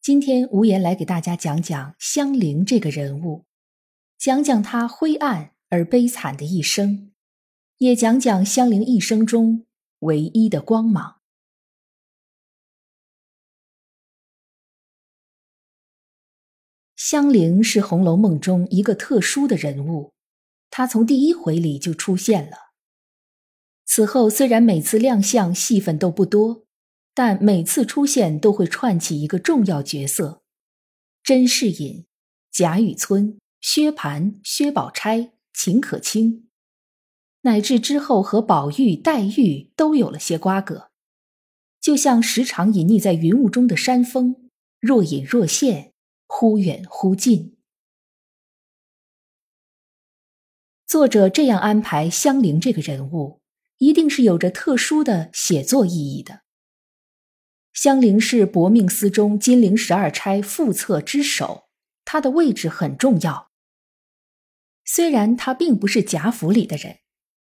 今天无言来给大家讲讲香菱这个人物，讲讲她灰暗而悲惨的一生，也讲讲香菱一生中唯一的光芒。香菱是《红楼梦》中一个特殊的人物，她从第一回里就出现了。此后虽然每次亮相戏份都不多。但每次出现都会串起一个重要角色：甄士隐、贾雨村、薛蟠、薛宝钗、秦可卿，乃至之后和宝玉、黛玉都有了些瓜葛，就像时常隐匿在云雾中的山峰，若隐若现，忽远忽近。作者这样安排香菱这个人物，一定是有着特殊的写作意义的。香菱是薄命司中金陵十二钗副册之首，她的位置很重要。虽然她并不是贾府里的人，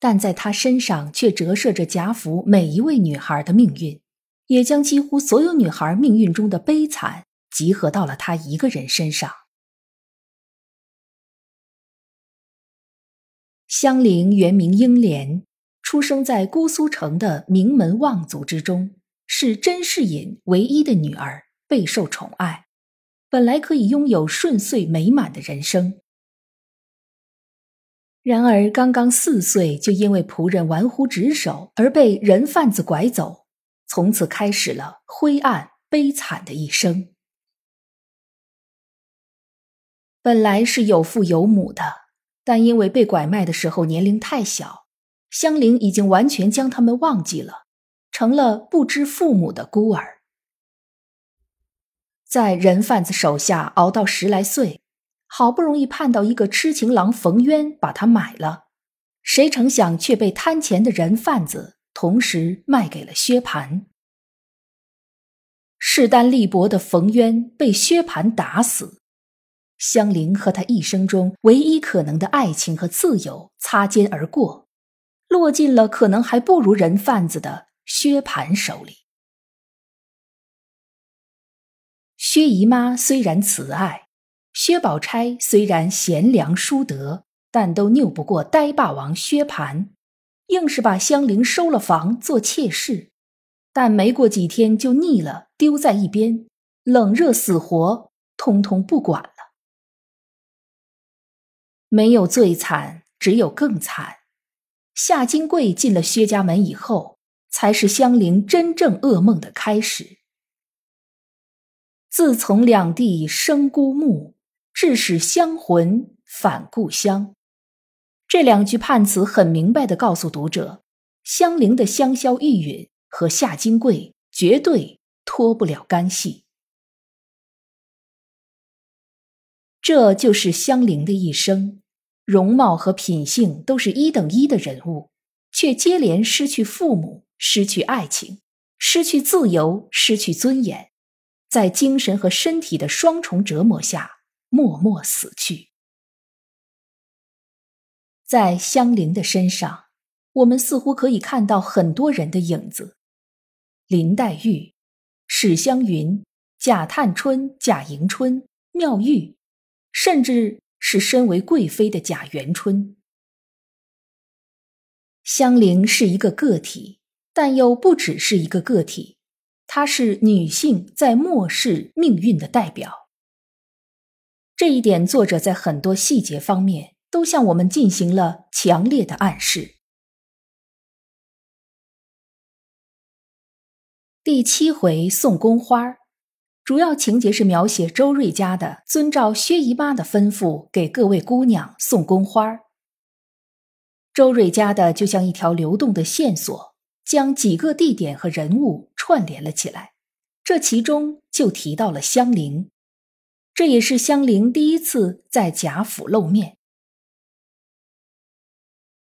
但在她身上却折射着贾府每一位女孩的命运，也将几乎所有女孩命运中的悲惨集合到了她一个人身上。香菱原名英莲，出生在姑苏城的名门望族之中。是甄士隐唯一的女儿，备受宠爱，本来可以拥有顺遂美满的人生。然而，刚刚四岁就因为仆人玩忽职守而被人贩子拐走，从此开始了灰暗悲惨的一生。本来是有父有母的，但因为被拐卖的时候年龄太小，香菱已经完全将他们忘记了。成了不知父母的孤儿，在人贩子手下熬到十来岁，好不容易盼到一个痴情郎冯渊把他买了，谁成想却被贪钱的人贩子同时卖给了薛蟠。势单力薄的冯渊被薛蟠打死，香菱和他一生中唯一可能的爱情和自由擦肩而过，落进了可能还不如人贩子的。薛蟠手里，薛姨妈虽然慈爱，薛宝钗虽然贤良淑德，但都拗不过呆霸王薛蟠，硬是把香菱收了房做妾室，但没过几天就腻了，丢在一边，冷热死活通通不管了。没有最惨，只有更惨。夏金桂进了薛家门以后。才是香菱真正噩梦的开始。自从两地生孤木，致使香魂返故乡。这两句判词很明白的告诉读者，香菱的香消玉殒和夏金桂绝对脱不了干系。这就是香菱的一生，容貌和品性都是一等一的人物，却接连失去父母。失去爱情，失去自由，失去尊严，在精神和身体的双重折磨下，默默死去。在香菱的身上，我们似乎可以看到很多人的影子：林黛玉、史湘云、贾探春、贾迎春、妙玉，甚至是身为贵妃的贾元春。香菱是一个个体。但又不只是一个个体，她是女性在末世命运的代表。这一点，作者在很多细节方面都向我们进行了强烈的暗示。第七回送宫花，主要情节是描写周瑞家的遵照薛姨妈的吩咐，给各位姑娘送宫花。周瑞家的就像一条流动的线索。将几个地点和人物串联了起来，这其中就提到了香菱，这也是香菱第一次在贾府露面。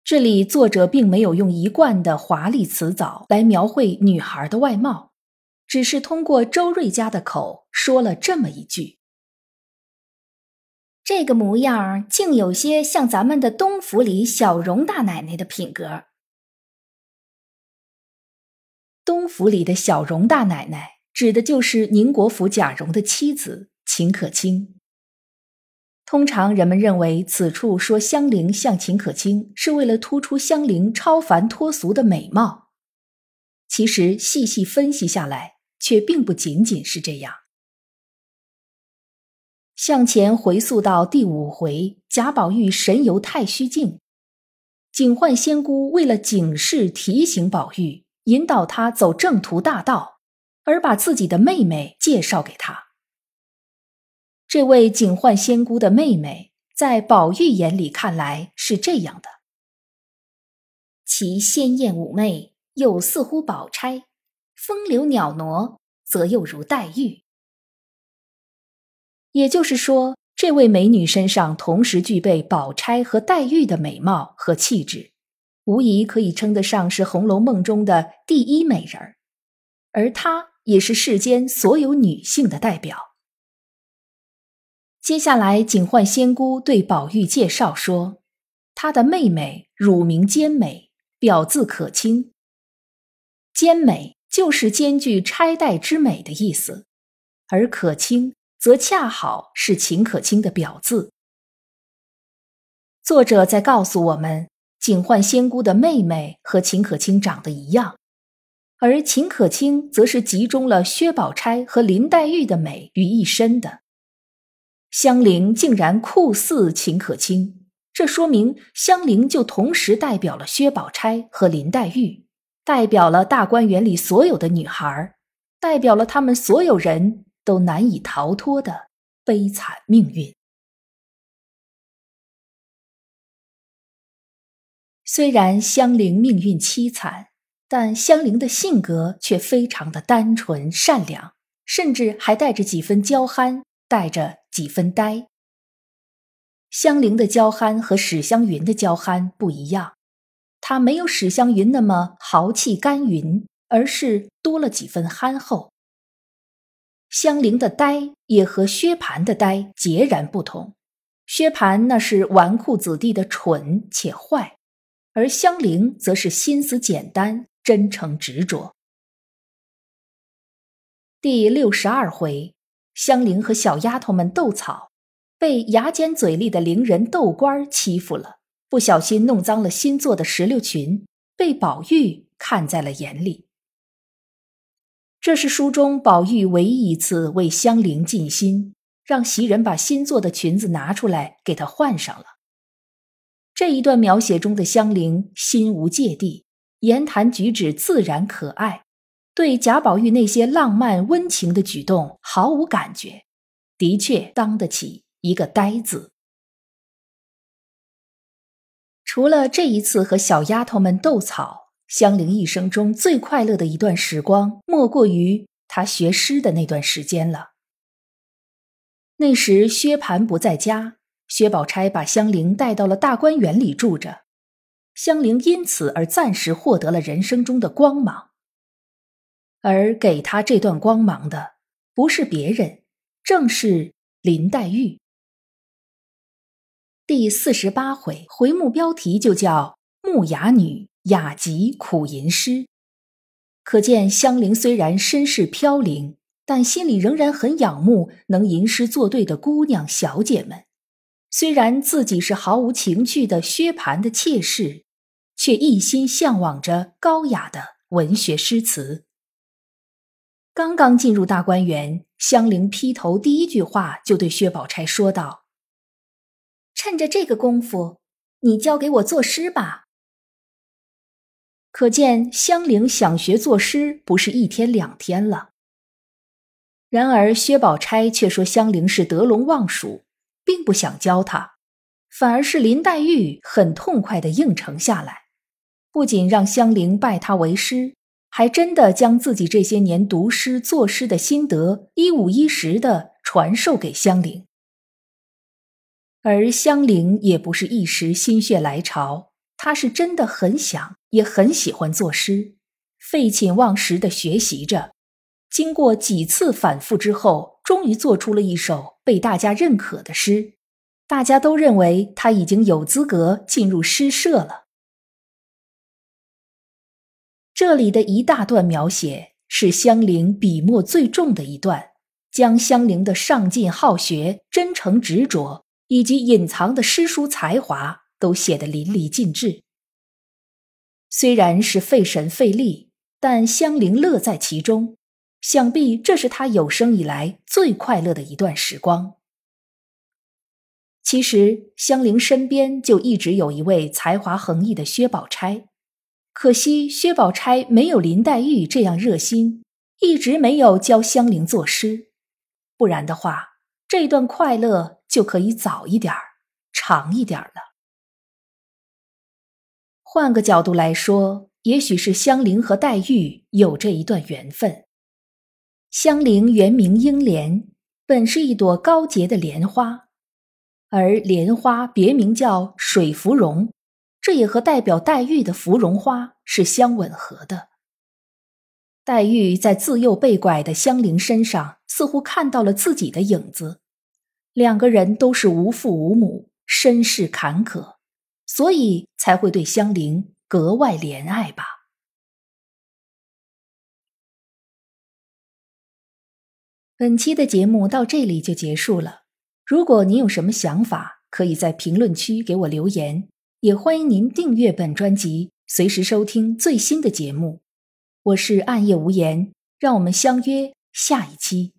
这里作者并没有用一贯的华丽辞藻来描绘女孩的外貌，只是通过周瑞家的口说了这么一句：“这个模样竟有些像咱们的东府里小荣大奶奶的品格。”东府里的小荣大奶奶指的就是宁国府贾蓉的妻子秦可卿。通常人们认为此处说香菱像秦可卿，是为了突出香菱超凡脱俗的美貌。其实细细分析下来，却并不仅仅是这样。向前回溯到第五回，贾宝玉神游太虚境，警幻仙姑为了警示提醒宝玉，引导他走正途大道，而把自己的妹妹介绍给他。这位警幻仙姑的妹妹，在宝玉眼里看来是这样的：其鲜艳妩媚，又似乎宝钗；风流袅娜，则又如黛玉。也就是说，这位美女身上同时具备宝钗和黛玉的美貌和气质，无疑可以称得上是《红楼梦》中的第一美人儿，而她也是世间所有女性的代表。接下来，警幻仙姑对宝玉介绍说：“她的妹妹乳名兼美，表字可卿。兼美就是兼具钗黛之美的意思，而可卿则恰好是秦可卿的表字。作者在告诉我们，警幻仙姑的妹妹和秦可卿长得一样，而秦可卿则是集中了薛宝钗和林黛玉的美于一身的。”香菱竟然酷似秦可卿，这说明香菱就同时代表了薛宝钗和林黛玉，代表了大观园里所有的女孩，代表了他们所有人都难以逃脱的悲惨命运。虽然香菱命运凄惨，但香菱的性格却非常的单纯善良，甚至还带着几分娇憨，带着。几分呆。香菱的娇憨和史湘云的娇憨不一样，她没有史湘云那么豪气干云，而是多了几分憨厚。香菱的呆也和薛蟠的呆截然不同，薛蟠那是纨绔子弟的蠢且坏，而香菱则是心思简单、真诚执着。第六十二回。香菱和小丫头们斗草，被牙尖嘴利的伶人豆官欺负了，不小心弄脏了新做的石榴裙，被宝玉看在了眼里。这是书中宝玉唯一一次为香菱尽心，让袭人把新做的裙子拿出来给她换上了。这一段描写中的香菱心无芥蒂，言谈举止自然可爱。对贾宝玉那些浪漫温情的举动毫无感觉，的确当得起一个“呆”字。除了这一次和小丫头们斗草，香菱一生中最快乐的一段时光，莫过于她学诗的那段时间了。那时薛蟠不在家，薛宝钗把香菱带到了大观园里住着，香菱因此而暂时获得了人生中的光芒。而给他这段光芒的，不是别人，正是林黛玉。第四十八回回目标题就叫“木雅女雅集苦吟诗”，可见香菱虽然身世飘零，但心里仍然很仰慕能吟诗作对的姑娘小姐们。虽然自己是毫无情趣的薛蟠的妾室，却一心向往着高雅的文学诗词。刚刚进入大观园，香菱劈头第一句话就对薛宝钗说道：“趁着这个功夫，你教给我作诗吧。”可见香菱想学作诗不是一天两天了。然而薛宝钗却说香菱是得陇望蜀，并不想教他，反而是林黛玉很痛快的应承下来，不仅让香菱拜他为师。还真的将自己这些年读诗作诗的心得一五一十的传授给香菱。而香菱也不是一时心血来潮，她是真的很想，也很喜欢作诗，废寝忘食的学习着。经过几次反复之后，终于做出了一首被大家认可的诗。大家都认为他已经有资格进入诗社了。这里的一大段描写是香菱笔墨最重的一段，将香菱的上进好学、真诚执着以及隐藏的诗书才华都写得淋漓尽致。虽然是费神费力，但香菱乐在其中。想必这是他有生以来最快乐的一段时光。其实香菱身边就一直有一位才华横溢的薛宝钗，可惜薛宝钗没有林黛玉这样热心，一直没有教香菱作诗。不然的话，这段快乐就可以早一点儿、长一点儿了。换个角度来说，也许是香菱和黛玉有这一段缘分。香菱原名英莲，本是一朵高洁的莲花，而莲花别名叫水芙蓉，这也和代表黛玉的芙蓉花是相吻合的。黛玉在自幼被拐的香菱身上，似乎看到了自己的影子。两个人都是无父无母，身世坎坷，所以才会对香菱格外怜爱吧。本期的节目到这里就结束了。如果您有什么想法，可以在评论区给我留言，也欢迎您订阅本专辑，随时收听最新的节目。我是暗夜无言，让我们相约下一期。